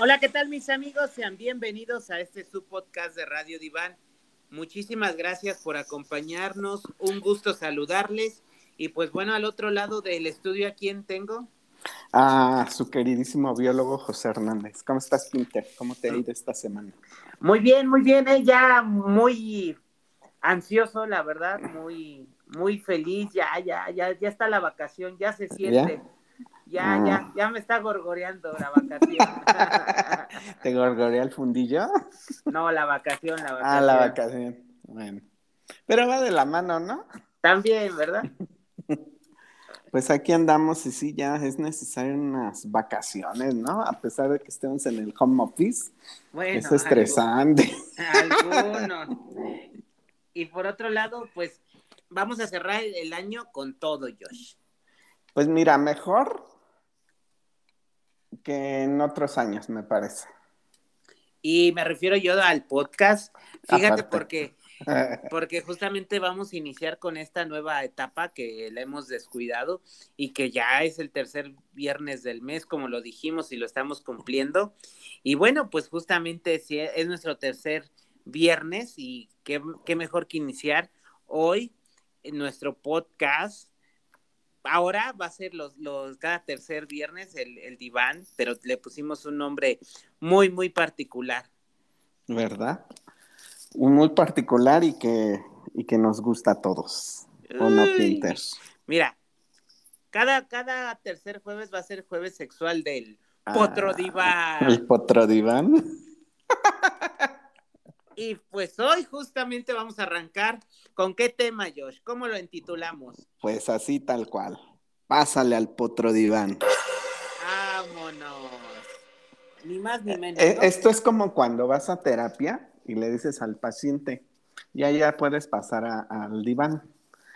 Hola, ¿qué tal mis amigos? Sean bienvenidos a este subpodcast de Radio Diván. Muchísimas gracias por acompañarnos. Un gusto saludarles. Y pues bueno, al otro lado del estudio, ¿a quién tengo? A su queridísimo biólogo José Hernández. ¿Cómo estás, Pinter? ¿Cómo te ha ido esta semana? Muy bien, muy bien. ¿eh? Ya muy ansioso, la verdad, muy, muy feliz. Ya, ya, ya, ya está la vacación, ya se siente. Ya, ya, ah. ya me está gorgoreando la vacación. ¿Te gorgorea el fundillo? No, la vacación, la vacación. Ah, la vacación. Bueno. Pero va de la mano, ¿no? También, ¿verdad? Pues aquí andamos y sí, ya es necesario unas vacaciones, ¿no? A pesar de que estemos en el home office. Bueno, es estresante. Algunos. Y por otro lado, pues vamos a cerrar el año con todo, Josh. Pues mira, mejor que en otros años, me parece. Y me refiero yo al podcast. Fíjate porque, porque justamente vamos a iniciar con esta nueva etapa que la hemos descuidado y que ya es el tercer viernes del mes, como lo dijimos y lo estamos cumpliendo. Y bueno, pues justamente es nuestro tercer viernes y qué, qué mejor que iniciar hoy en nuestro podcast ahora va a ser los, los cada tercer viernes el, el, diván, pero le pusimos un nombre muy, muy particular. ¿Verdad? Un muy particular y que, y que nos gusta a todos. ¿O no, Mira, cada, cada tercer jueves va a ser jueves sexual del ah, potro diván. El potro diván. Y pues hoy justamente vamos a arrancar con qué tema, Josh, ¿cómo lo intitulamos? Pues así tal cual. Pásale al potro diván. Vámonos. Ni más ni menos. Eh, esto es como cuando vas a terapia y le dices al paciente, ya ya puedes pasar al diván.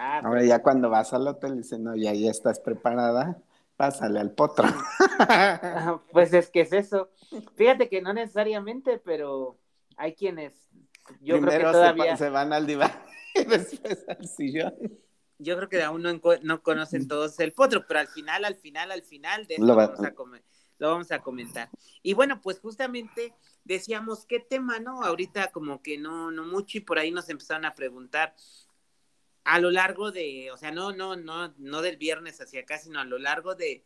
Ah, Ahora pues. ya cuando vas al hotel dicen, no, ya ya estás preparada, pásale al potro. pues es que es eso. Fíjate que no necesariamente, pero hay quienes yo creo que todavía... se, van al diván y después al sillón. Yo creo que aún no, no conocen todos el potro, pero al final, al final, al final de lo, vamos a lo vamos a comentar. Y bueno, pues justamente decíamos qué tema, ¿no? Ahorita como que no, no mucho y por ahí nos empezaron a preguntar a lo largo de, o sea, no, no, no, no del viernes hacia acá, sino a lo largo de,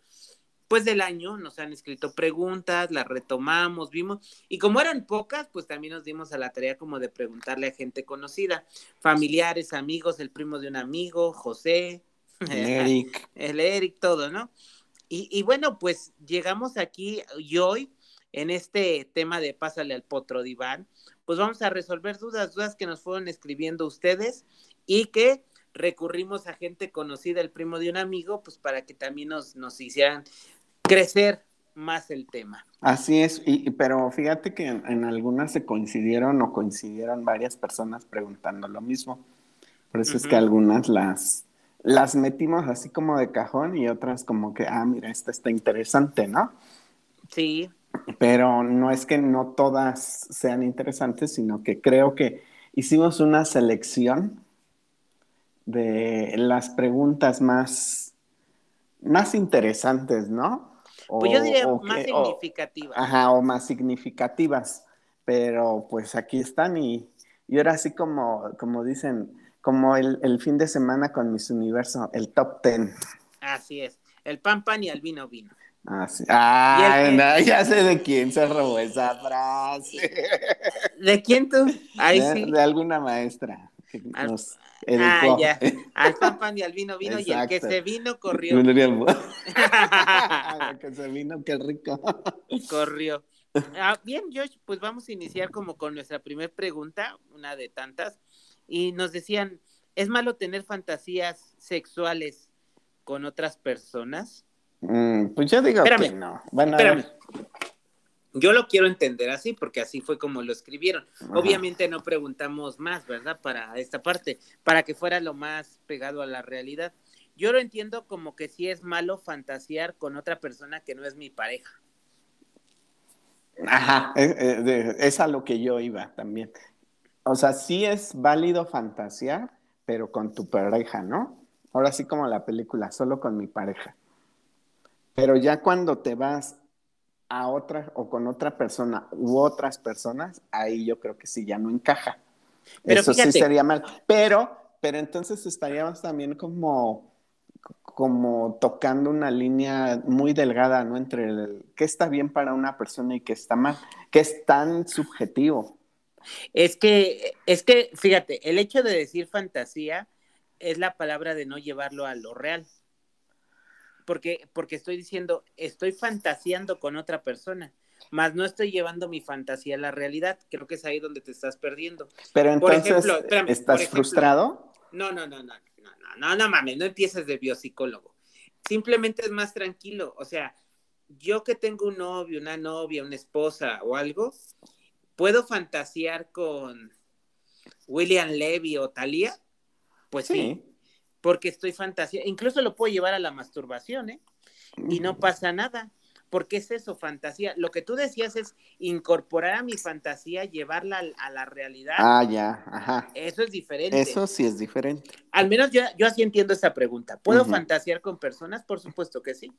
pues del año nos han escrito preguntas, las retomamos, vimos, y como eran pocas, pues también nos dimos a la tarea como de preguntarle a gente conocida, familiares, amigos, el primo de un amigo, José, el Eric, el Eric, todo, ¿no? Y, y bueno, pues llegamos aquí y hoy en este tema de Pásale al Potro Diván, pues vamos a resolver dudas, dudas que nos fueron escribiendo ustedes y que recurrimos a gente conocida, el primo de un amigo, pues para que también nos, nos hicieran crecer más el tema. Así es, y, pero fíjate que en, algunas se coincidieron o coincidieron varias personas preguntando lo mismo. Por eso es que algunas las, las metimos así como de cajón y otras como que, ah, mira, esta está interesante, ¿no? Sí. Pero no es que no todas sean interesantes, sino que creo que hicimos una selección de las preguntas más, más interesantes, ¿no? Pues yo diría más significativas. ajá, o más significativas. Pero pues aquí están y, y ahora sí como, como dicen, como el, el, fin de semana con Miss Universo, el top ten. Así es, el pan pan y el vino vino. Ah, sí. Ah, ya sé de quién se robó esa frase. ¿De quién tú? Ahí de, sí. de alguna maestra. Que nos, Ah, ya. Al pan pan y al vino vino y el que se vino corrió. el que se vino, qué rico. Corrió. Ah, bien, Josh, pues vamos a iniciar como con nuestra primera pregunta, una de tantas. Y nos decían, ¿es malo tener fantasías sexuales con otras personas? Mm, pues yo digo que no. Bueno, espérame. Yo lo quiero entender así, porque así fue como lo escribieron. Obviamente no preguntamos más, ¿verdad? Para esta parte, para que fuera lo más pegado a la realidad. Yo lo entiendo como que sí es malo fantasear con otra persona que no es mi pareja. Ajá, es, a lo que yo iba también. O sea, sí es válido fantasear, pero con tu pareja, ¿no? Ahora sí como la película, solo con mi pareja. Pero ya cuando te vas a otra o con otra persona u otras personas, ahí yo creo que sí ya no encaja. Eso sí sería mal. Pero, pero entonces estaríamos también como, como tocando una línea muy delgada, ¿no? Entre el qué está bien para una persona y qué está mal, que es tan subjetivo. Es que, es que, fíjate, el hecho de decir fantasía es la palabra de no llevarlo a lo real. Porque, porque estoy diciendo, estoy fantaseando con otra persona, más no estoy llevando mi fantasía a la realidad. Creo que es ahí donde te estás perdiendo. Pero entonces, ¿estás frustrado? No, no, no, no, no, no, no, no mames, no empieces de biopsicólogo. Simplemente es más tranquilo. O sea, yo que tengo un novio, una novia, una esposa o algo, puedo fantasear con William Levy o Thalía pues sí. Porque estoy fantasía, incluso lo puedo llevar a la masturbación, ¿eh? Y no pasa nada, porque es eso, fantasía. Lo que tú decías es incorporar a mi fantasía, llevarla a, la realidad. Ah, ya, ajá. Eso es diferente. Eso sí es diferente. Al menos yo, yo así entiendo esa pregunta. ¿Puedo fantasear con personas? Por supuesto que sí.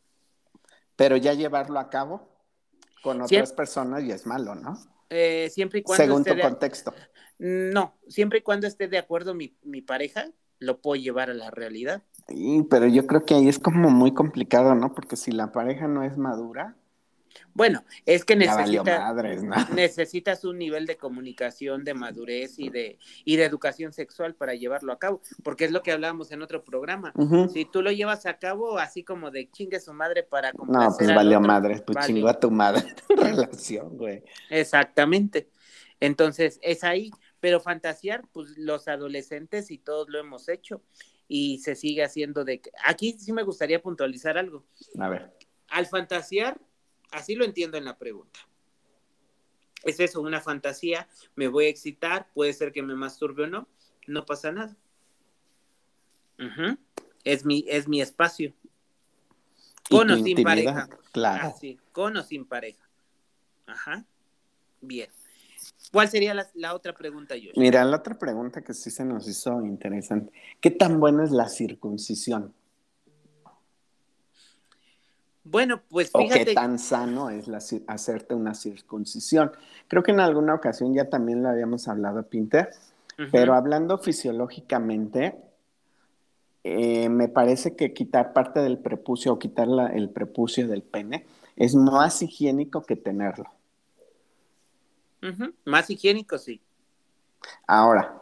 Pero ya llevarlo a cabo con otras personas ya es malo, ¿no? Eh, siempre y cuando. Según tu contexto. No, siempre y cuando esté de acuerdo mi, mi pareja, lo puedo llevar a la realidad. Sí, pero yo creo que ahí es como muy complicado, ¿no? Porque si la pareja no es madura. Bueno, es que necesita, necesitas un nivel de comunicación, de madurez y de, y de educación sexual para llevarlo a cabo, porque es lo que hablábamos en otro programa. Si tú lo llevas a cabo así como de chingue su madre para No, pues valió madre, pues chingó a tu madre tu relación, güey. Exactamente. Entonces, es ahí pero fantasear, pues los adolescentes y todos lo hemos hecho y se sigue haciendo de... Aquí sí me gustaría puntualizar algo. A ver. Al fantasear, así lo entiendo en la pregunta. Es eso, una fantasía, me voy a excitar, puede ser que me masturbe o no, no pasa nada. es, mi, es mi espacio. Con o sin pareja. Claro. Así, con o sin pareja. Ajá. Bien. ¿Cuál sería la, otra pregunta, Josh? Mira, la otra pregunta que sí se nos hizo interesante. ¿Qué tan buena es la circuncisión? Bueno, pues fíjate. ¿O qué tan sano es hacerte una circuncisión? Creo que en alguna ocasión ya también lo habíamos hablado, Pinter, pero hablando fisiológicamente, eh, me parece que quitar parte del prepucio o quitar el prepucio del pene es más higiénico que tenerlo. Más higiénico, sí. Ahora,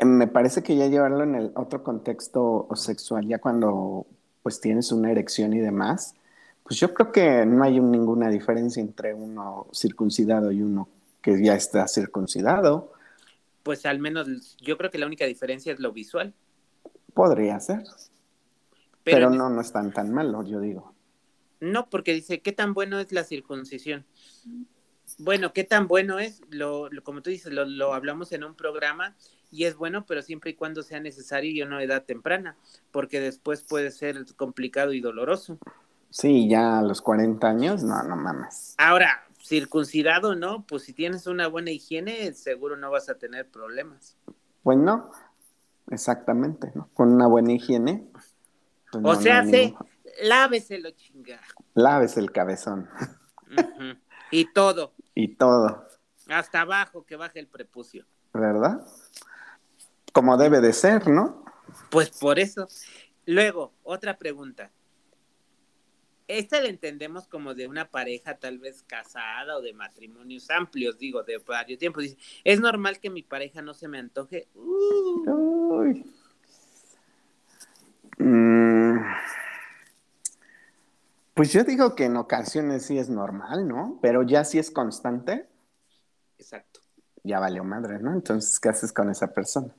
me parece que ya llevarlo en el otro contexto sexual, ya cuando pues tienes una erección y demás, pues yo creo que no hay ninguna diferencia entre uno circuncidado y uno que ya está circuncidado. Pues al menos yo creo que la única diferencia es lo visual. Podría ser. Pero, no, no es tan tan malo, yo digo. No, porque dice, ¿qué tan bueno es la circuncisión? Bueno, ¿qué tan bueno es? Lo, como tú dices, lo, hablamos en un programa y es bueno, pero siempre y cuando sea necesario y a una edad temprana, porque después puede ser complicado y doloroso. Sí, ya a los 40 años, no, no mames. Ahora, circuncidado, ¿no? Pues si tienes una buena higiene, seguro no vas a tener problemas. Pues no, exactamente, ¿no? Con una buena higiene. Pues o sea, sí, láveselo, chingada. Lávese el cabezón. Y todo. Y todo. Hasta abajo que baje el prepucio. ¿Verdad? Como debe de ser, ¿no? Pues por eso. Luego, otra pregunta. Esta la entendemos como de una pareja tal vez casada o de matrimonios amplios, digo, de varios tiempos. Dice, ¿es normal que mi pareja no se me antoje? Uy. Mm. Pues yo digo que en ocasiones sí es normal, ¿no? Pero ya si es constante. Exacto. Ya valió madre, ¿no? Entonces, ¿qué haces con esa persona?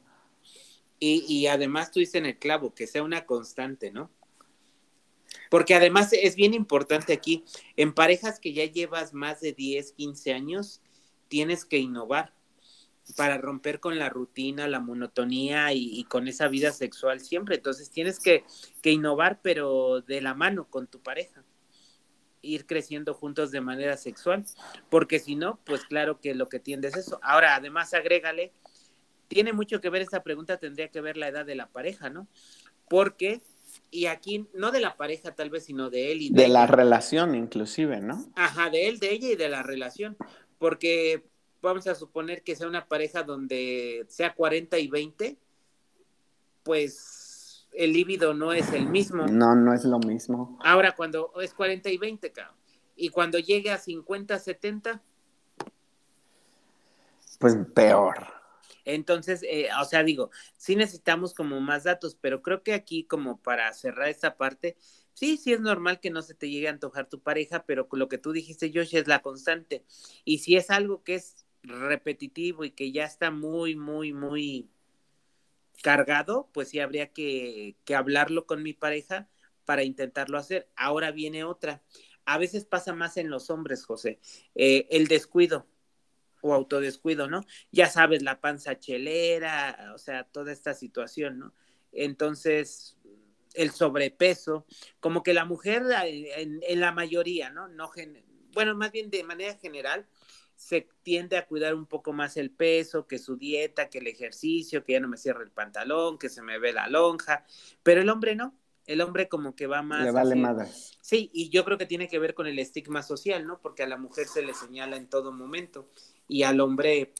Y, y además tú dices en el clavo, que sea una constante, ¿no? Porque además es bien importante aquí, en parejas que ya llevas más de 10, 15 años, tienes que innovar para romper con la rutina, la monotonía y, con esa vida sexual siempre. Entonces tienes que, que, innovar, pero de la mano con tu pareja ir creciendo juntos de manera sexual, porque si no, pues claro que lo que tiende es eso. Ahora, además, agrégale, tiene mucho que ver esta pregunta, tendría que ver la edad de la pareja, ¿no? Porque Y aquí, no de la pareja tal vez, sino de él y de, de la relación inclusive, ¿no? Ajá, de él, de ella y de la relación. Porque vamos a suponer que sea una pareja donde sea 40 y 20, pues el líbido no es el mismo. No, no es lo mismo. Ahora, cuando es 40 y 20, cabrón. Y cuando llegue a 50, 70. Pues peor. Entonces, eh, o sea, digo, sí necesitamos como más datos, pero creo que aquí como para cerrar esta parte, sí, sí es normal que no se te llegue a antojar tu pareja, pero lo que tú dijiste, Josh, es la constante. Y si es algo que es repetitivo y que ya está muy, muy, muy cargado, pues sí habría que, que hablarlo con mi pareja para intentarlo hacer. Ahora viene otra. A veces pasa más en los hombres, José, eh, el descuido o autodescuido, ¿no? Ya sabes, la panza chelera, o sea, toda esta situación, ¿no? Entonces, el sobrepeso, como que la mujer en, en la mayoría, ¿no? no bueno, más bien de manera general, se tiende a cuidar un poco más el peso, que su dieta, que el ejercicio, que ya no me cierre el pantalón, que se me ve la lonja, pero el hombre no. El hombre como que va más. Le vale madre. Sí, y yo creo que tiene que ver con el estigma social, ¿no? Porque a la mujer se le señala en todo momento y al hombre,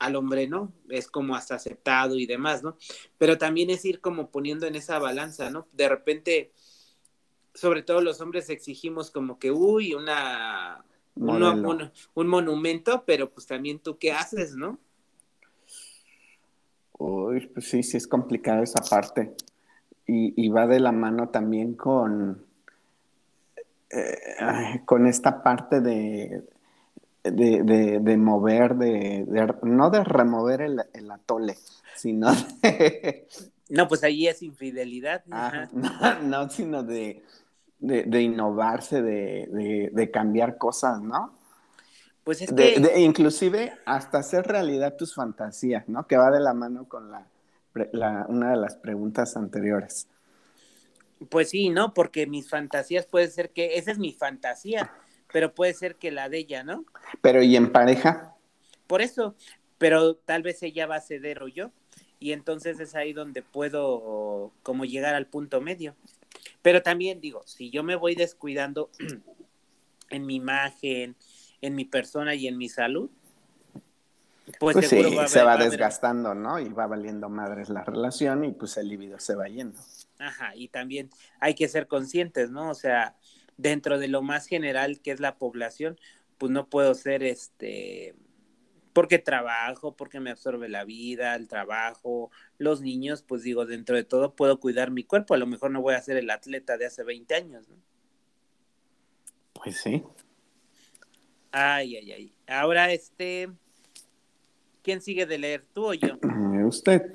al hombre no, es como hasta aceptado y demás, ¿no? Pero también es ir como poniendo en esa balanza, ¿no? De repente, sobre todo los hombres exigimos como que, uy, una un, monumento, pero pues también tú qué haces, ¿no? Uy, pues sí, sí es complicada esa parte. Y, va de la mano también con, eh, con esta parte de, de, mover, de, no de remover el, atole, sino de... No, pues ahí es infidelidad. no, sino de, de, innovarse, de, cambiar cosas, ¿no? Pues es que... inclusive hasta hacer realidad tus fantasías, ¿no? Que va de la mano con la, una de las preguntas anteriores. Pues sí, ¿no? Porque mis fantasías puede ser que, esa es mi fantasía, pero puede ser que la de ella, ¿no? Pero ¿y en pareja? Por eso, pero tal vez ella va a ceder o yo, y entonces es ahí donde puedo como llegar al punto medio. Pero también digo, si yo me voy descuidando en mi imagen, en mi persona y en mi salud, pues, pues sí, se va, desgastando, ¿no? Y va valiendo madres la relación y pues el libido se va yendo. Ajá, y también hay que ser conscientes, ¿no? O sea, dentro de lo más general que es la población, pues no puedo ser este porque trabajo, porque me absorbe la vida, el trabajo, los niños, pues digo, dentro de todo puedo cuidar mi cuerpo, a lo mejor no voy a ser el atleta de hace 20 años, ¿no? Pues sí. Ay, ay, ay. Ahora, este, ¿quién sigue de leer, tú o yo? Eh, usted.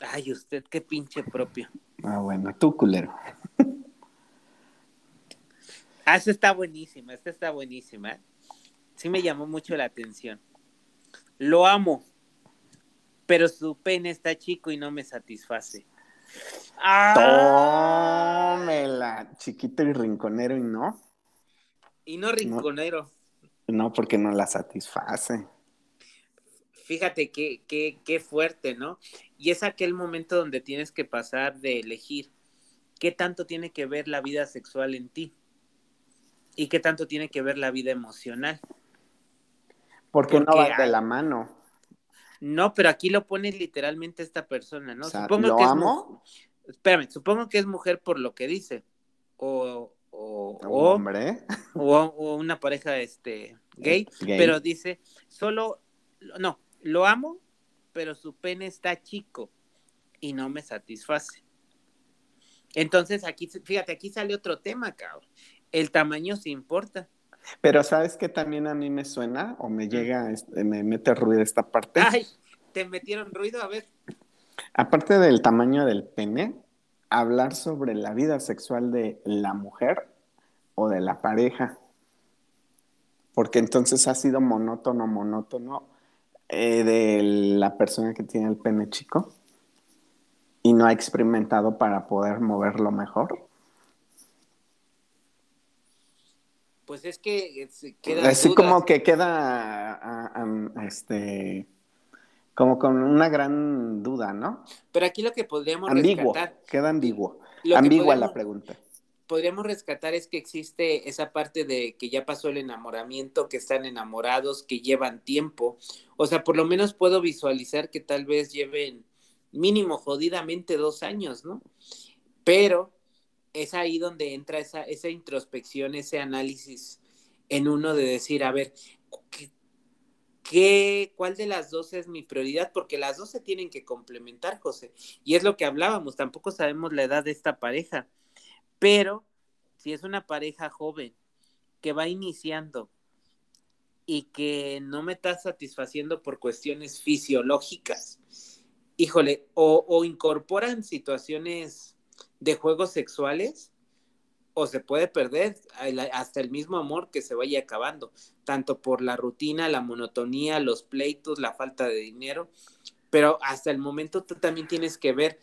Ay, usted, qué pinche propio. Ah, bueno, tú, culero. Ah, esta está buenísima, esta está buenísima. Sí me llamó mucho la atención. Lo amo, pero su pene está chico y no me satisface. ¡Ah! Tómela, chiquito y rinconero y no. Y no rinconero. No, porque no la satisface. Fíjate qué, qué, qué fuerte, ¿no? Y es aquel momento donde tienes que pasar de elegir qué tanto tiene que ver la vida sexual en ti y qué tanto tiene que ver la vida emocional. Porque, no va de la mano. No, pero aquí lo pone literalmente esta persona, ¿no? supongo que amo? Es, espérame, supongo que es mujer por lo que dice. O, o, hombre. O, una pareja este, gay, gay, pero dice, solo, no, lo amo, pero su pene está chico y no me satisface. Entonces aquí, fíjate, aquí sale otro tema, cabrón. El tamaño sí importa. Pero ¿sabes qué también a mí me suena o me llega, este, me mete ruido esta parte? Ay, ¿te metieron ruido? A ver. Aparte del tamaño del pene, hablar sobre la vida sexual de la mujer o de la pareja. Porque entonces ha sido monótono, monótono eh, de la persona que tiene el pene chico y no ha experimentado para poder moverlo mejor. Pues es que queda. Así como que queda este como con una gran duda, ¿no? Pero aquí lo que podríamos ambiguo, queda ambiguo. ambigua la pregunta. Podríamos rescatar es que existe esa parte de que ya pasó el enamoramiento, que están enamorados, que llevan tiempo. O sea, por lo menos puedo visualizar que tal vez lleven mínimo jodidamente dos años, ¿no? Pero es ahí donde entra esa, esa introspección, ese análisis en uno de decir, a ver, ¿qué, cuál de las dos es mi prioridad? Porque las dos se tienen que complementar, José. Y es lo que hablábamos, tampoco sabemos la edad de esta pareja, pero si es una pareja joven que va iniciando y que no me está satisfaciendo por cuestiones fisiológicas, híjole, o, o incorporan situaciones de juegos sexuales, o se puede perder hasta el mismo amor que se vaya acabando, tanto por la rutina, la monotonía, los pleitos, la falta de dinero, pero hasta el momento tú también tienes que ver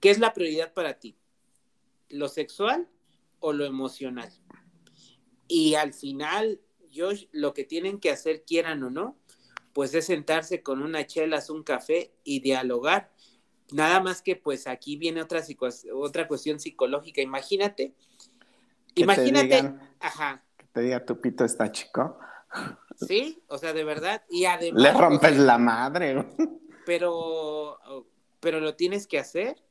qué es la prioridad para ti, lo sexual o lo emocional. Y al final, yo lo que tienen que hacer, quieran o no, pues es sentarse con una chelas, un café y dialogar. Nada más que pues aquí viene otra, otra cuestión psicológica. Imagínate Imagínate, ajá. Que te diga tu pito está chico. Sí, o sea, de verdad. Y además. Le rompes la madre. Pero, pero lo tienes que hacer.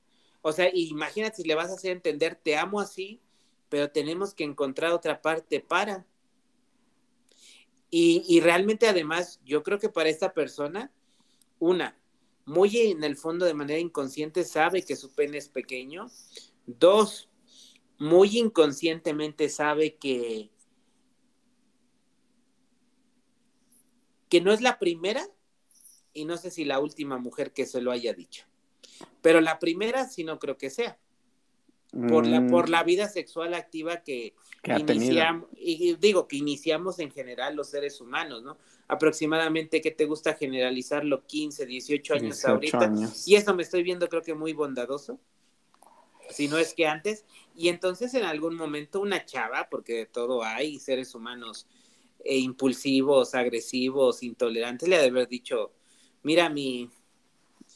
O sea, imagínate si le vas a hacer entender, te amo así, pero tenemos que encontrar otra parte para. Y, y realmente además, yo creo que para esta persona, una, muy en el fondo de manera inconsciente sabe que su pene es pequeño. Dos, muy inconscientemente sabe que, que no es la primera y no sé si la última mujer que se lo haya dicho. Pero la primera sí no creo que sea. Por la, por mm. la vida sexual activa que, iniciamos, y digo que iniciamos en general los seres humanos, ¿no? Aproximadamente que te gusta generalizarlo 15, 18 años ahorita. Y eso me estoy viendo creo que muy bondadoso si no es que antes, y entonces en algún momento una chava, porque de todo hay seres humanos e impulsivos, agresivos, intolerantes, le ha de haber dicho, mira mi,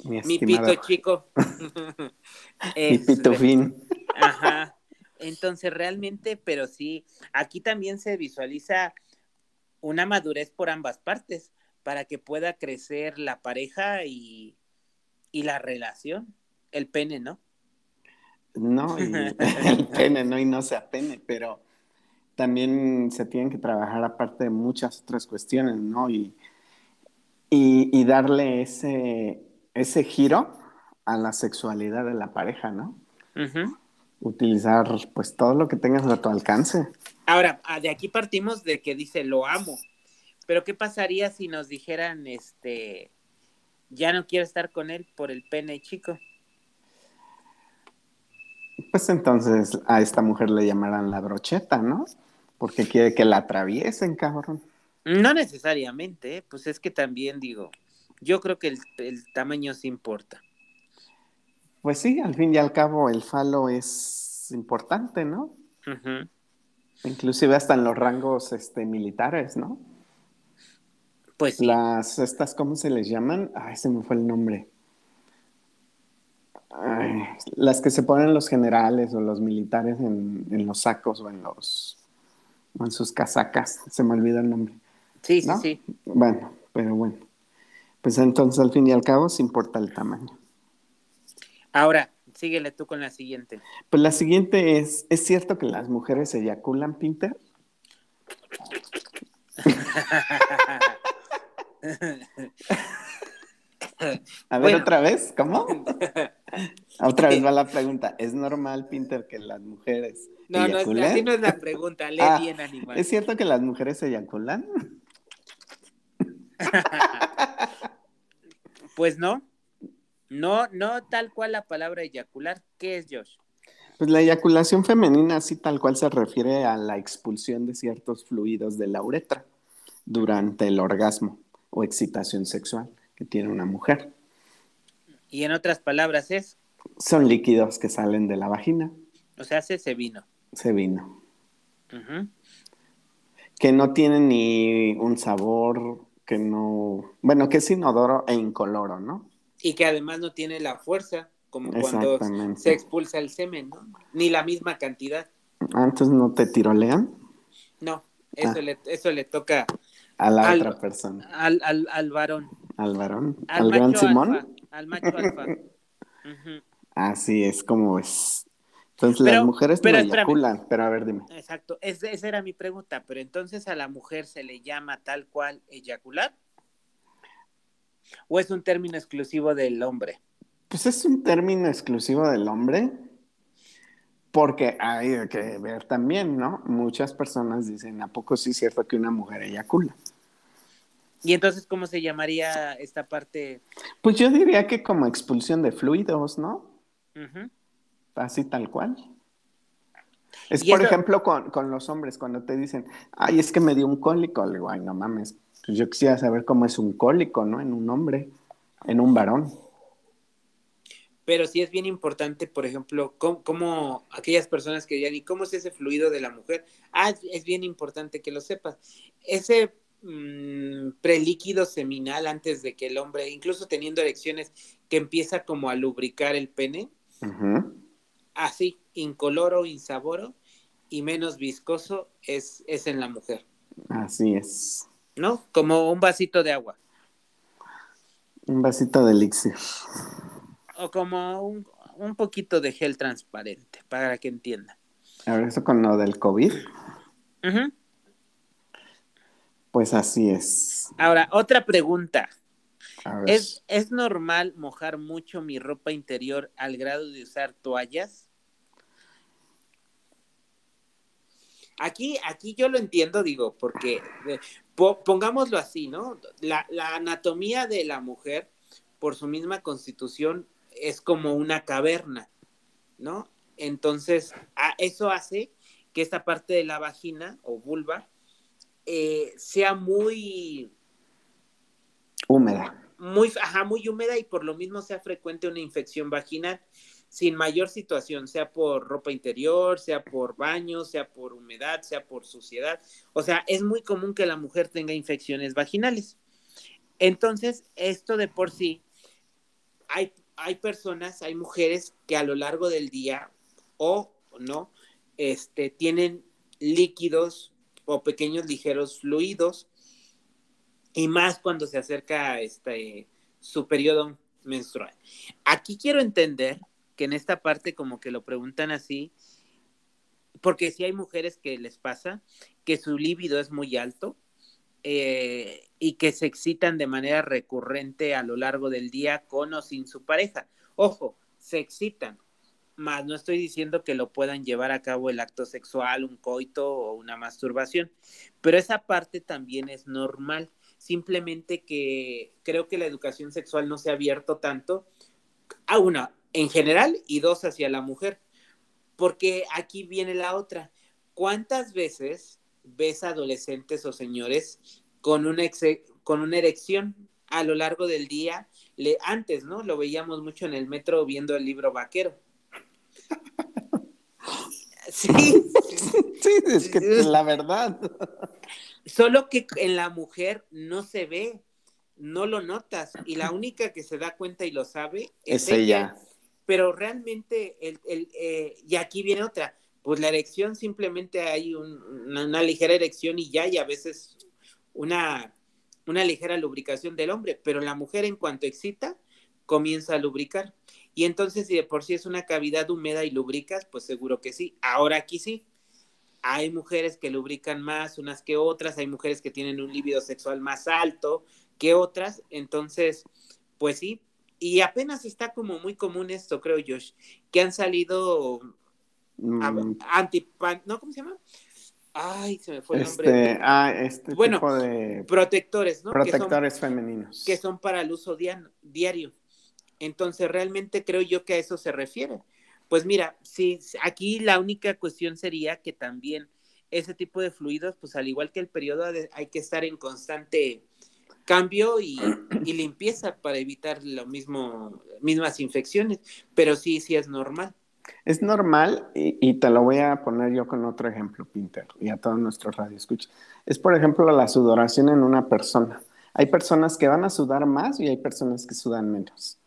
mi, pito chico. mi pito fin. Ajá. Entonces realmente, pero sí, aquí también se visualiza una madurez por ambas partes para que pueda crecer la pareja y, y la relación, el pene, ¿no? No, y el pene, ¿no? Y no se apene, pero también se tienen que trabajar aparte de muchas otras cuestiones, ¿no? Y, y, darle ese, ese giro a la sexualidad de la pareja, ¿no? Utilizar pues todo lo que tengas a tu alcance. Ahora, ah, de aquí partimos de que dice lo amo, pero ¿qué pasaría si nos dijeran, este, ya no quiero estar con él por el pene chico? Pues entonces a esta mujer le llamarán la brocheta, ¿no? Porque quiere que la atraviesen, cabrón. No necesariamente, ¿eh? pues es que también digo, yo creo que el, tamaño sí importa. Pues sí, al fin y al cabo el falo es importante, ¿no? Inclusive hasta en los rangos este, militares, ¿no? Pues sí. Las, estas, ¿cómo se les llaman? Ay, se me fue el nombre las que se ponen los generales o los militares en, los sacos o en los en sus casacas, se me olvida el nombre. Sí, sí, sí. Bueno, pero bueno. Pues entonces al fin y al cabo se importa el tamaño. Ahora, síguele tú con la siguiente. Pues la siguiente es, ¿es cierto que las mujeres eyaculan, Pinter? A ver, otra vez, ¿cómo? otra vez va la pregunta. ¿Es normal, Pinter, que las mujeres. No, no, así no es la pregunta. Lee ah, bien, animal. ¿Es cierto que las mujeres se eyaculan? pues no. No, no tal cual la palabra eyacular. ¿Qué es, Josh? Pues la eyaculación femenina, así tal cual se refiere a la expulsión de ciertos fluidos de la uretra durante el orgasmo o excitación sexual que tiene una mujer. Y en otras palabras es... Son líquidos que salen de la vagina. O sea, se vino. Se vino. Que no tiene ni un sabor, que no... Bueno, que es inodoro e incoloro, ¿no? Y que además no tiene la fuerza Como cuando se expulsa el semen, ¿no? Ni la misma cantidad. ¿Antes no te tirolean? No, eso, ah. le, eso le toca a la otra persona. Al, al, al varón. ¿Al varón? ¿Al, gran Simón? al macho alfa. Así es como es. Entonces las mujeres pero, no eyaculan, pero a ver, dime. Exacto, esa era mi pregunta, pero entonces a la mujer se le llama tal cual eyacular. ¿O es un término exclusivo del hombre? Pues es un término exclusivo del hombre, porque hay que ver también, ¿no? Muchas personas dicen, ¿a poco sí es cierto que una mujer eyacula? ¿Y entonces cómo se llamaría esta parte? Pues yo diría que como expulsión de fluidos, ¿no? Así tal cual. Es por ejemplo con, con, los hombres, cuando te dicen, ay, es que me dio un cólico, le digo, ay, no mames, pues yo quisiera saber cómo es un cólico, ¿no? En un hombre, en un varón. Pero sí es bien importante, por ejemplo, cómo, aquellas personas que digan, ¿y cómo es ese fluido de la mujer? Ah, es bien importante que lo sepas. Ese mmm, prelíquido seminal antes de que el hombre, incluso teniendo erecciones, que empieza como a lubricar el pene, así, incoloro, insaboro y menos viscoso, es, es en la mujer. Así es. ¿No? Como un vasito de agua. Un vasito de elixir o como un, poquito de gel transparente, para que entienda. A ver, eso con lo del COVID. Pues así es. Ahora, otra pregunta. ¿Es, ¿Es normal mojar mucho mi ropa interior al grado de usar toallas? Aquí, aquí yo lo entiendo, digo, porque pongámoslo así, ¿no? La, la, anatomía de la mujer, por su misma constitución, es como una caverna, ¿no? Entonces, eso hace que esta parte de la vagina o vulva eh, sea muy húmeda. Muy, ajá, muy húmeda y por lo mismo sea frecuente una infección vaginal sin mayor situación, sea por ropa interior, sea por baño, sea por humedad, sea por suciedad. O sea, es muy común que la mujer tenga infecciones vaginales. Entonces, esto de por sí, hay hay personas, hay mujeres que a lo largo del día o no, este, tienen líquidos o pequeños ligeros fluidos y más cuando se acerca este, su periodo menstrual. Aquí quiero entender que en esta parte como que lo preguntan así, porque si hay mujeres que les pasa que su líbido es muy alto eh, y que se excitan de manera recurrente a lo largo del día con o sin su pareja. Ojo, se excitan, más no estoy diciendo que lo puedan llevar a cabo el acto sexual, un coito o una masturbación, pero esa parte también es normal, simplemente que creo que la educación sexual no se ha abierto tanto a una en general y dos hacia la mujer, porque aquí viene la otra. ¿Cuántas veces ves adolescentes o señores con una, con una erección a lo largo del día. Le, antes, ¿no? Lo veíamos mucho en el metro viendo el libro vaquero. Sí. Sí, es que la verdad. Solo que en la mujer no se ve, no lo notas, y la única que se da cuenta y lo sabe es, ella. Pero realmente, el, el eh, y aquí viene otra, pues la erección simplemente hay una, ligera erección y ya, y a veces una, una ligera lubricación del hombre, pero la mujer en cuanto excita, comienza a lubricar. Y entonces, si de por sí es una cavidad húmeda y lubricas, pues seguro que sí. Ahora aquí sí. Hay mujeres que lubrican más unas que otras, hay mujeres que tienen un líbido sexual más alto que otras, entonces, pues sí. Y apenas está como muy común esto, creo, Josh, que han salido Mm. Antipan, ¿no? ¿Cómo se llama? Ay, se me fue el nombre. Este, ah, este bueno, tipo de... protectores, ¿no? Protectores femeninos. Que son para el uso diario. Entonces, realmente creo yo que a eso se refiere. Pues mira, si aquí la única cuestión sería que también ese tipo de fluidos, pues al igual que el periodo, hay que estar en constante cambio y, y limpieza para evitar lo mismo, mismas infecciones, pero sí, sí es normal. Es normal, y, te lo voy a poner yo con otro ejemplo, Pinter, y a todos nuestros radioescuchas. Es, por ejemplo, la sudoración en una persona. Hay personas que van a sudar más y hay personas que sudan menos.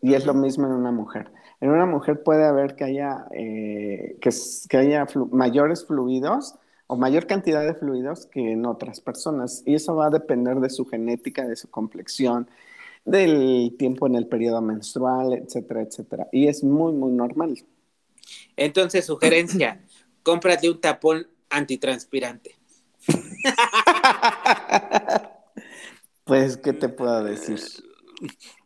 Y es lo mismo en una mujer. En una mujer puede haber que haya, eh, que, que, haya mayores fluidos o mayor cantidad de fluidos que en otras personas. Y eso va a depender de su genética, de su complexión, del tiempo en el periodo menstrual, etcétera, etcétera. Y es muy, muy normal. Entonces, sugerencia, cómprate un tapón antitranspirante. pues, ¿qué te puedo decir?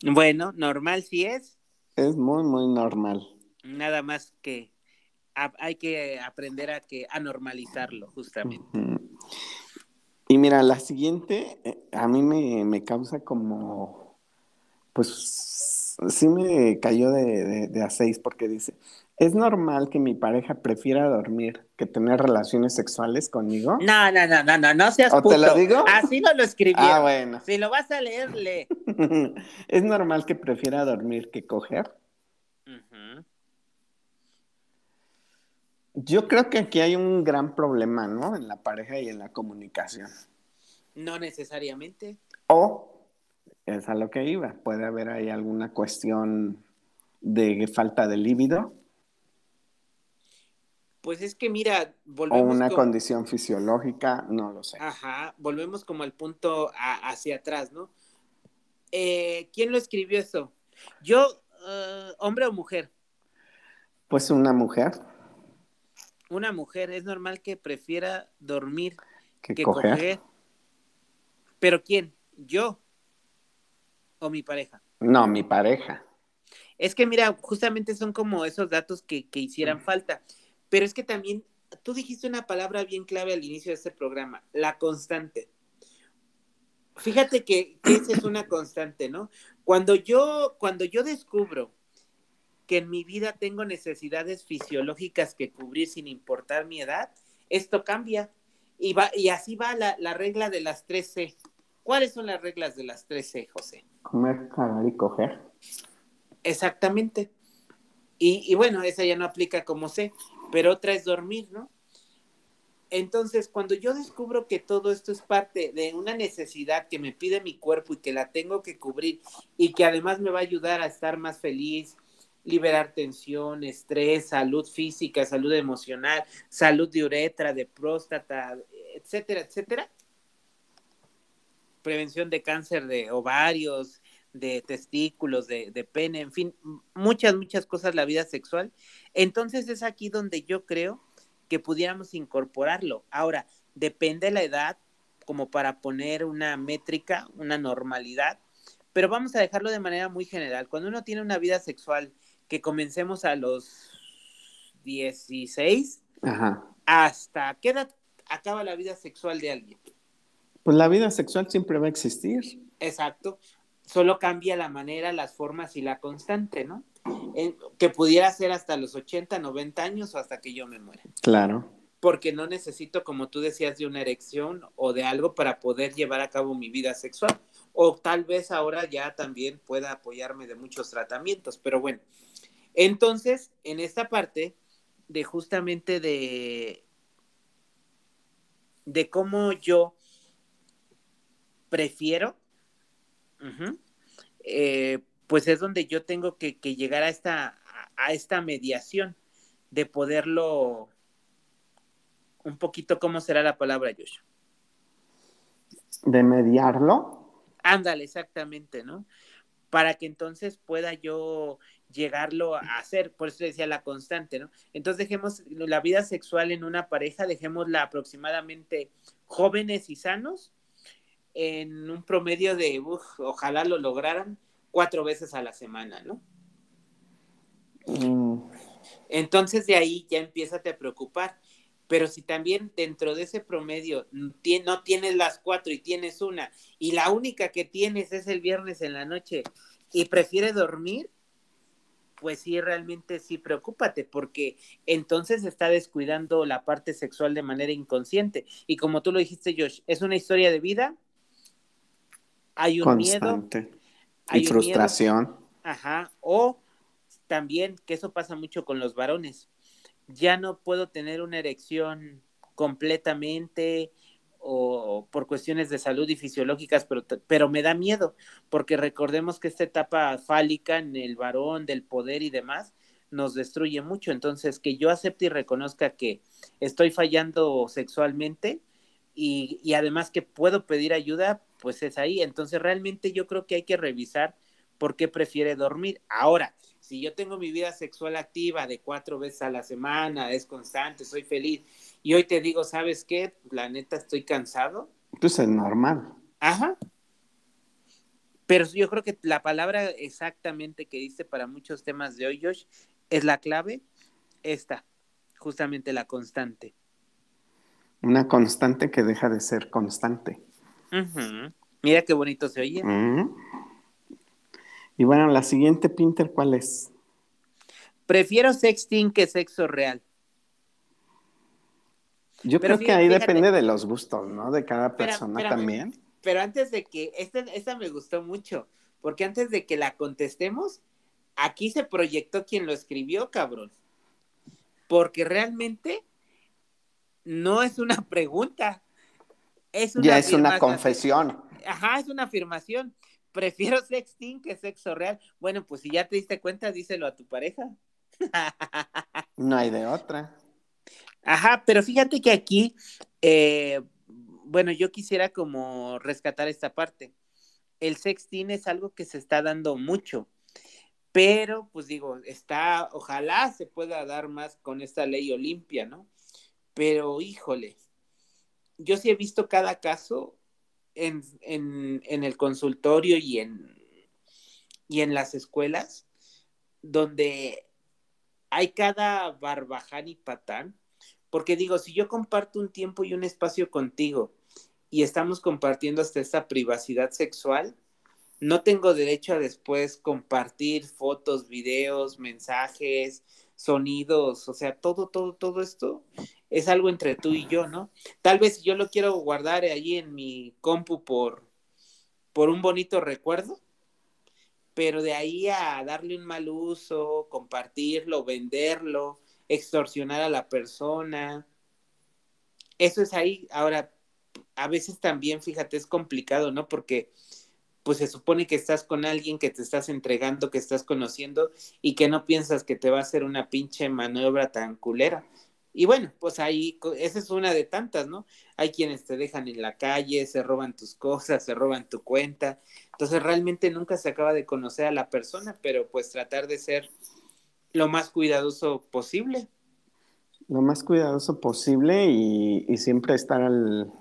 Bueno, normal sí es. Es muy, muy normal. Nada más que hay que aprender a que a normalizarlo, justamente. Y mira, la siguiente eh, a mí me, causa como, pues sí me cayó de, de a seis porque dice, ¿Es normal que mi pareja prefiera dormir que tener relaciones sexuales conmigo? No, no, no, no, no, no seas ¿O te lo digo? Así no lo escribí. Ah, bueno. Si lo vas a leer, lee. ¿Es normal que prefiera dormir que coger? Yo creo que aquí hay un gran problema, ¿no? En la pareja y en la comunicación. No necesariamente. O es a lo que iba. Puede haber ahí alguna cuestión de falta de líbido pues es que mira, volvemos. O una condición fisiológica, no lo sé. Ajá, volvemos como al punto hacia atrás, ¿no? Eh, ¿Quién lo escribió eso? Yo, eh, hombre o mujer. Pues una mujer. Una mujer, es normal que prefiera dormir que, coger. ¿Pero quién? ¿Yo? ¿O mi pareja? No, mi pareja. Es que mira, justamente son como esos datos que, que hicieran falta. Pero es que también tú dijiste una palabra bien clave al inicio de este programa, la constante. Fíjate que, esa es una constante, ¿no? Cuando yo, cuando yo descubro que en mi vida tengo necesidades fisiológicas que cubrir sin importar mi edad, esto cambia. Y, va, y así va la, regla de las 13. ¿Cuáles son las reglas de las 13, José? Comer, cagar y coger. Exactamente. Y, y, bueno, esa ya no aplica como sé, pero otra es dormir, ¿no? Entonces, cuando yo descubro que todo esto es parte de una necesidad que me pide mi cuerpo y que la tengo que cubrir y que además me va a ayudar a estar más feliz, liberar tensión, estrés, salud física, salud emocional, salud de uretra, de próstata, etcétera, etcétera. Prevención de cáncer de ovarios, de testículos, de, de, pene, en fin, muchas, muchas cosas la vida sexual. Entonces es aquí donde yo creo que pudiéramos incorporarlo. Ahora, depende de la edad, como para poner una métrica, una normalidad, pero vamos a dejarlo de manera muy general. Cuando uno tiene una vida sexual que comencemos a los 16, ¿hasta qué edad acaba la vida sexual de alguien? Pues la vida sexual siempre va a existir. Exacto solo cambia la manera, las formas y la constante, ¿no? que pudiera ser hasta los 80, 90 años o hasta que yo me muera. Claro. Porque no necesito, como tú decías, de una erección o de algo para poder llevar a cabo mi vida sexual. O tal vez ahora ya también pueda apoyarme de muchos tratamientos, pero bueno. Entonces, en esta parte de justamente de, de cómo yo prefiero eh, pues es donde yo tengo que, llegar a esta, a esta mediación de poderlo, un poquito, ¿cómo será la palabra, Joshua? De mediarlo. Ándale, exactamente, ¿no? Para que entonces pueda yo llegarlo a hacer, por eso decía la constante, ¿no? Entonces dejemos la vida sexual en una pareja, dejémosla aproximadamente jóvenes y sanos, en un promedio de, ojalá lo lograran, cuatro veces a la semana, ¿no? Mm. Entonces de ahí ya empieza a preocupar. Pero si también dentro de ese promedio no tienes las cuatro y tienes una, y la única que tienes es el viernes en la noche y prefieres dormir, pues sí, realmente sí, preocúpate, porque entonces está descuidando la parte sexual de manera inconsciente. Y como tú lo dijiste, Josh, es una historia de vida hay un miedo. Hay y frustración. ajá. O también, que eso pasa mucho con los varones. Ya no puedo tener una erección completamente o por cuestiones de salud y fisiológicas, pero, pero me da miedo, porque recordemos que esta etapa fálica en el varón, del poder y demás, nos destruye mucho. Entonces, que yo acepte y reconozca que estoy fallando sexualmente y, y además que puedo pedir ayuda, pues es ahí. Entonces, realmente yo creo que hay que revisar por qué prefiere dormir. Ahora, si yo tengo mi vida sexual activa de cuatro veces a la semana, es constante, soy feliz, y hoy te digo, ¿sabes qué? La neta estoy cansado. Pues es normal. Ajá. Pero yo creo que la palabra exactamente que dice para muchos temas de hoy, Josh, es la clave, esta, justamente la constante. Una constante que deja de ser constante. Mira qué bonito se oye. Y bueno, la siguiente, Pinter, ¿cuál es? Prefiero sexting que sexo real. Yo creo que ahí depende de los gustos, ¿no? De cada persona también. Pero antes de que, esta, esta me gustó mucho, porque antes de que la contestemos, aquí se proyectó quien lo escribió, cabrón. Porque realmente no es una pregunta. Es una ya es una confesión. Ajá, es una afirmación prefiero sexting que sexo real. Bueno, pues si ya te diste cuenta, díselo a tu pareja. no hay de otra. Ajá, pero fíjate que aquí, eh, bueno, yo quisiera como rescatar esta parte. El sexting es algo que se está dando mucho, pero pues digo, está, ojalá se pueda dar más con esta ley Olimpia, ¿no? Pero híjole, yo sí he visto cada caso en, en, el consultorio y en, y en las escuelas, donde hay cada barbaján y patán, porque digo, si yo comparto un tiempo y un espacio contigo y estamos compartiendo hasta esta privacidad sexual, no tengo derecho a después compartir fotos, videos, mensajes, sonidos, o sea, todo, todo, todo esto es algo entre tú y yo, ¿no? Tal vez yo lo quiero guardar allí en mi compu por, por un bonito recuerdo, pero de ahí a darle un mal uso, compartirlo, venderlo, extorsionar a la persona, eso es ahí. Ahora, a veces también, fíjate, es complicado, ¿no? Porque pues se supone que estás con alguien que te estás entregando, que estás conociendo y que no piensas que te va a hacer una pinche maniobra tan culera. Y bueno, pues ahí, esa es una de tantas, ¿no? Hay quienes te dejan en la calle, se roban tus cosas, se roban tu cuenta. Entonces realmente nunca se acaba de conocer a la persona, pero pues tratar de ser lo más cuidadoso posible. Lo más cuidadoso posible y, y siempre estar al,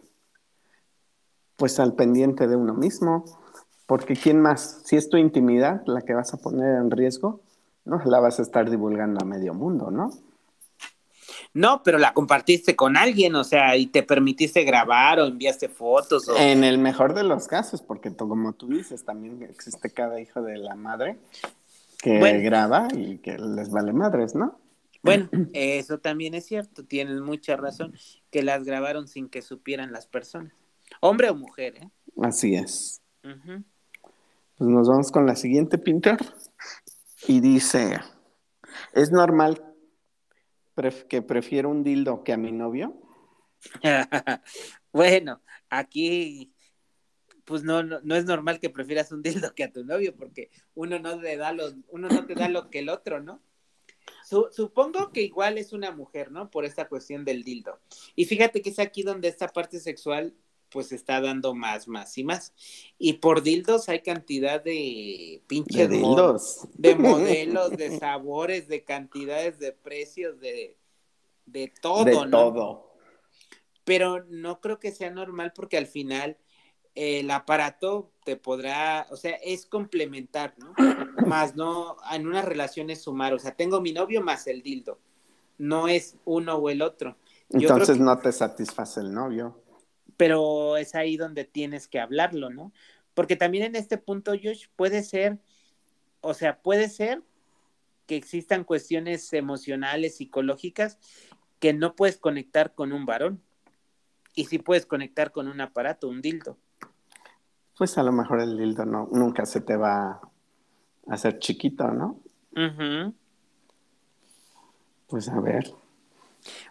pues al pendiente de uno mismo porque ¿quién más? Si es tu intimidad la que vas a poner en riesgo, no la vas a estar divulgando a medio mundo, ¿no? No, pero la compartiste con alguien, o sea, y te permitiste grabar o enviaste fotos. En el mejor de los casos, porque como tú dices, también existe cada hijo de la madre que graba y que les vale madres, ¿no? Bueno, eso también es cierto, tienes mucha razón, que las grabaron sin que supieran las personas, hombre o mujer, ¿eh? Así es. Pues nos vamos con la siguiente pintor. Y dice, ¿es normal que prefiero un dildo que a mi novio? bueno, aquí pues no, no, es normal que prefieras un dildo que a tu novio, porque uno no te da lo, uno no te da lo que el otro, ¿no? supongo que igual es una mujer, ¿no? Por esta cuestión del dildo. Y fíjate que es aquí donde esta parte sexual pues está dando más, más y más. Y por dildos hay cantidad de pinches de dildos. De modelos, de sabores, de cantidades, de precios, de, de todo, de todo. Pero no creo que sea normal porque al final el aparato te podrá, o sea, es complementar, ¿no? Más no, en una relación es sumar, o sea, tengo mi novio más el dildo, no es uno o el otro. Entonces no te satisface el novio pero es ahí donde tienes que hablarlo, ¿no? Porque también en este punto, Josh, puede ser, o sea, puede ser que existan cuestiones emocionales, psicológicas, que no puedes conectar con un varón. Y sí puedes conectar con un aparato, un dildo. Pues a lo mejor el dildo no, nunca se te va a hacer chiquito, ¿no? Pues a ver.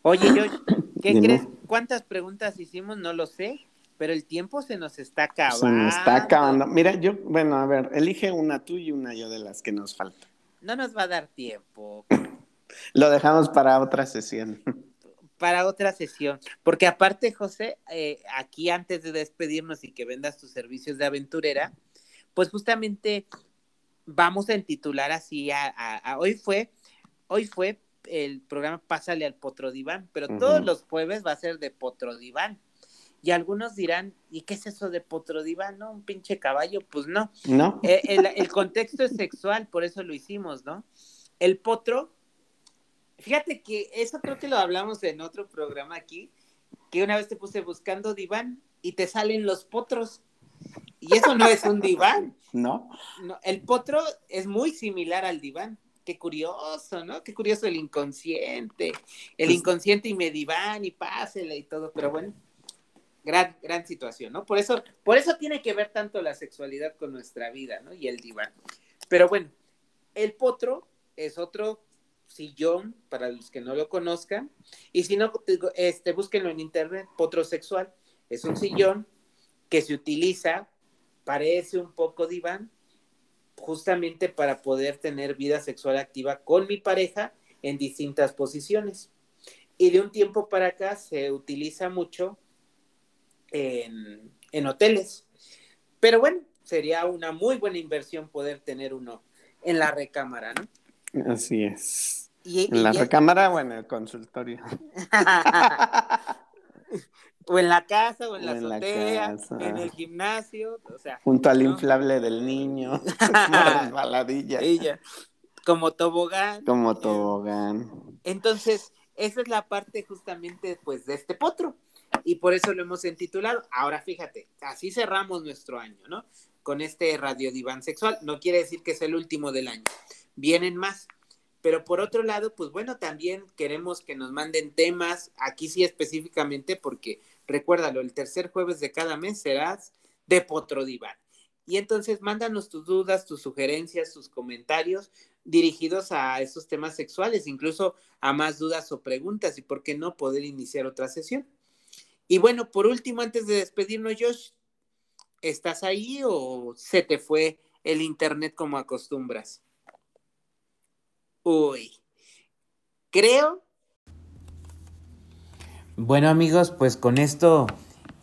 Oye, yo, ¿qué crees? ¿Cuántas preguntas hicimos? No lo sé, pero el tiempo se nos está acabando. Se nos está acabando. Mira, yo, bueno, a ver, elige una tú y una yo de las que nos faltan. No nos va a dar tiempo. Lo dejamos para otra sesión. Para otra sesión. Porque aparte, José, eh, aquí antes de despedirnos y que vendas tus servicios de aventurera, pues justamente vamos a intitular así a, hoy fue, hoy fue el programa Pásale al Potro Diván, pero todos los jueves va a ser de Potro Diván. Y algunos dirán, ¿y qué es eso de Potro Diván? ¿No? ¿Un pinche caballo? Pues no. No. Eh, el, el contexto es sexual, por eso lo hicimos, ¿no? El potro Fíjate que eso creo que lo hablamos en otro programa aquí, que una vez te puse buscando diván y te salen los potros. Y eso no es un diván. ¿No? no el potro es muy similar al diván. Qué curioso, ¿no? Qué curioso el inconsciente. El pues inconsciente y me diván y pásele y todo, pero bueno. Gran, gran situación, ¿no? Por eso, por eso tiene que ver tanto la sexualidad con nuestra vida, ¿no? Y el diván. Pero bueno, el potro es otro sillón, para los que no lo conozcan. Y si no, este, búsquenlo en internet, potrosexual. Es un sillón que se utiliza, parece un poco diván, justamente para poder tener vida sexual activa con mi pareja en distintas posiciones. Y de un tiempo para acá se utiliza mucho en, en hoteles. Pero bueno, sería una muy buena inversión poder tener uno en la recámara, ¿no? Así es. ¿En la recámara o en el consultorio? o en la casa, o en la azotea, en, el gimnasio, o sea. Junto al inflable del niño, baladilla. Como tobogán. Como tobogán. Entonces, esa es la parte justamente, pues, de este potro. Y por eso lo hemos intitulado. Ahora, fíjate, así cerramos nuestro año, ¿no? Con este radio diván sexual. No quiere decir que es el último del año. Vienen más. Pero por otro lado, pues bueno, también queremos que nos manden temas, aquí sí específicamente, porque recuérdalo, el tercer jueves de cada mes serás de Potro Diván. Y entonces mándanos tus dudas, tus sugerencias, tus comentarios dirigidos a esos temas sexuales, incluso a más dudas o preguntas, y por qué no poder iniciar otra sesión. Y bueno, por último, antes de despedirnos, Josh, ¿estás ahí o se te fue el internet como acostumbras? Uy, creo. Bueno amigos, pues con esto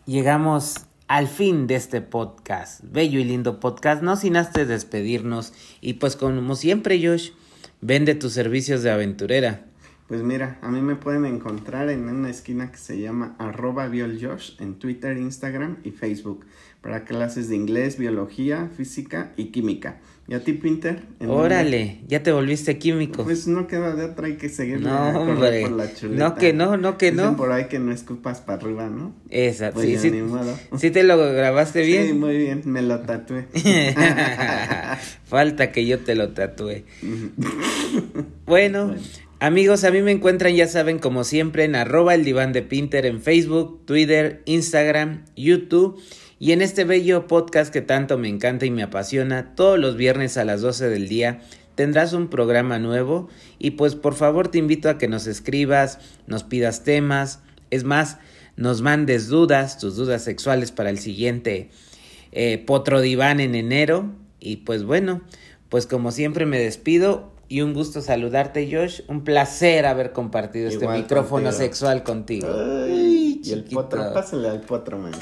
llegamos al fin de este podcast, bello y lindo podcast, no sin antes despedirnos y pues como siempre Josh, vende tus servicios de aventurera. Pues mira, a mí me pueden encontrar en una esquina que se llama arroba bioljosh en Twitter, Instagram y Facebook para clases de inglés, biología, física y química. ¿Y a ti, Pinter? Órale, ya te volviste químico. Pues no queda de otra, hay que seguir no, hombre. por la chuleta. No, que no, no, que no. por ahí que no escupas para arriba, ¿no? Exacto, sí, sí, sí te lo grabaste bien. Sí, muy bien, me lo tatué. Falta que yo te lo tatué. bueno, amigos, a mí me encuentran, ya saben, como siempre, en arroba el diván de Pinter en Facebook, Twitter, Instagram, YouTube y en este bello podcast que tanto me encanta y me apasiona, todos los viernes a las 12 del día tendrás un programa nuevo. Y pues por favor te invito a que nos escribas, nos pidas temas, es más, nos mandes dudas, tus dudas sexuales para el siguiente eh, Potro Diván en enero. Y pues bueno, pues como siempre me despido y un gusto saludarte Josh, un placer haber compartido este micrófono sexual contigo. y el potro, pásale al potro, man.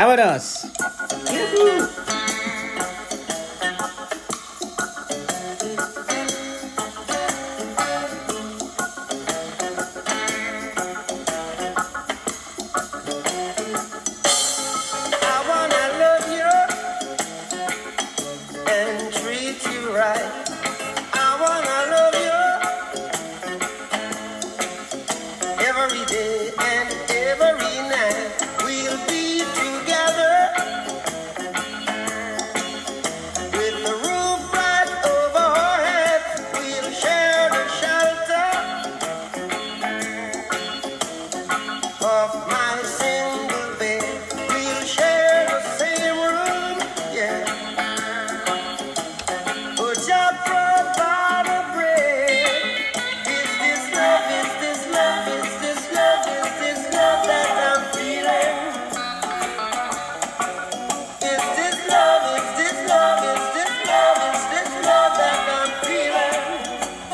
¡Vámonos!